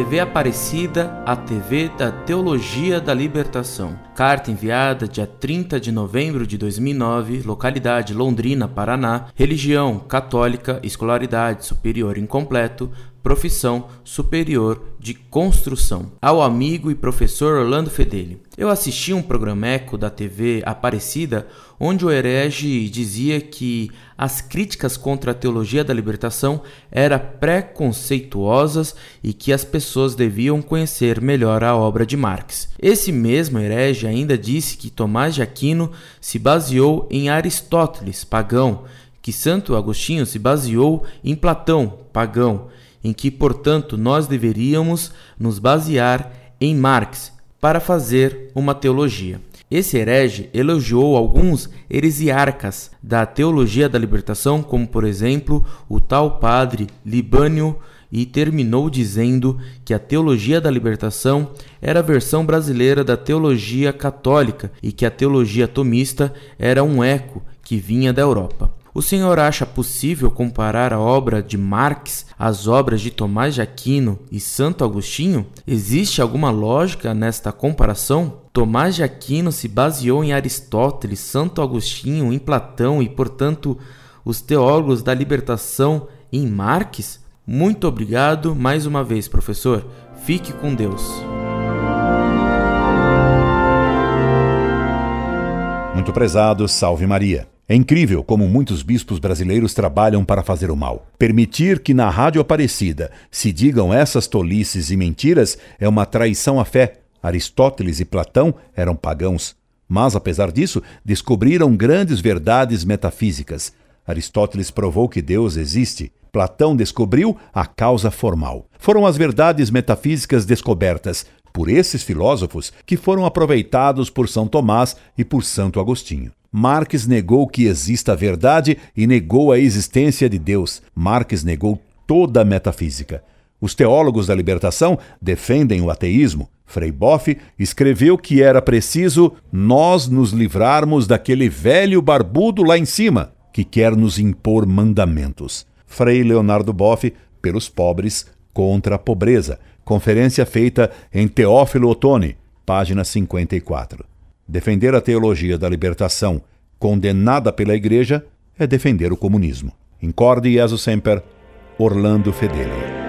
TV Aparecida, a TV da Teologia da Libertação. Carta enviada dia 30 de novembro de 2009, localidade Londrina, Paraná, religião católica, escolaridade superior incompleto, profissão superior de construção. Ao amigo e professor Orlando Fedeli. Eu assisti um programeco da TV Aparecida onde o herege dizia que as críticas contra a teologia da libertação eram preconceituosas e que as pessoas deviam conhecer melhor a obra de Marx. Esse mesmo herege ainda disse que Tomás de Aquino se baseou em Aristóteles, pagão, que Santo Agostinho se baseou em Platão, pagão, em que, portanto, nós deveríamos nos basear em Marx para fazer uma teologia. Esse herege elogiou alguns heresiarcas da teologia da libertação, como por exemplo o tal padre Libânio, e terminou dizendo que a teologia da libertação era a versão brasileira da teologia católica e que a teologia tomista era um eco que vinha da Europa. O senhor acha possível comparar a obra de Marx às obras de Tomás de Aquino e Santo Agostinho? Existe alguma lógica nesta comparação? Tomás de Aquino se baseou em Aristóteles, Santo Agostinho em Platão e, portanto, os teólogos da libertação em Marx? Muito obrigado mais uma vez, professor. Fique com Deus. Muito prezado, salve Maria. É incrível como muitos bispos brasileiros trabalham para fazer o mal. Permitir que na Rádio Aparecida se digam essas tolices e mentiras é uma traição à fé. Aristóteles e Platão eram pagãos. Mas, apesar disso, descobriram grandes verdades metafísicas. Aristóteles provou que Deus existe. Platão descobriu a causa formal. Foram as verdades metafísicas descobertas por esses filósofos que foram aproveitados por São Tomás e por Santo Agostinho. Marx negou que exista a verdade e negou a existência de Deus. Marx negou toda a metafísica. Os teólogos da libertação defendem o ateísmo. Frei Boff escreveu que era preciso nós nos livrarmos daquele velho barbudo lá em cima que quer nos impor mandamentos. Frei Leonardo Boff, pelos pobres contra a pobreza. Conferência feita em Teófilo Otoni, página 54. Defender a teologia da libertação, condenada pela Igreja, é defender o comunismo. Incorde Jesus Semper, Orlando Fedeli.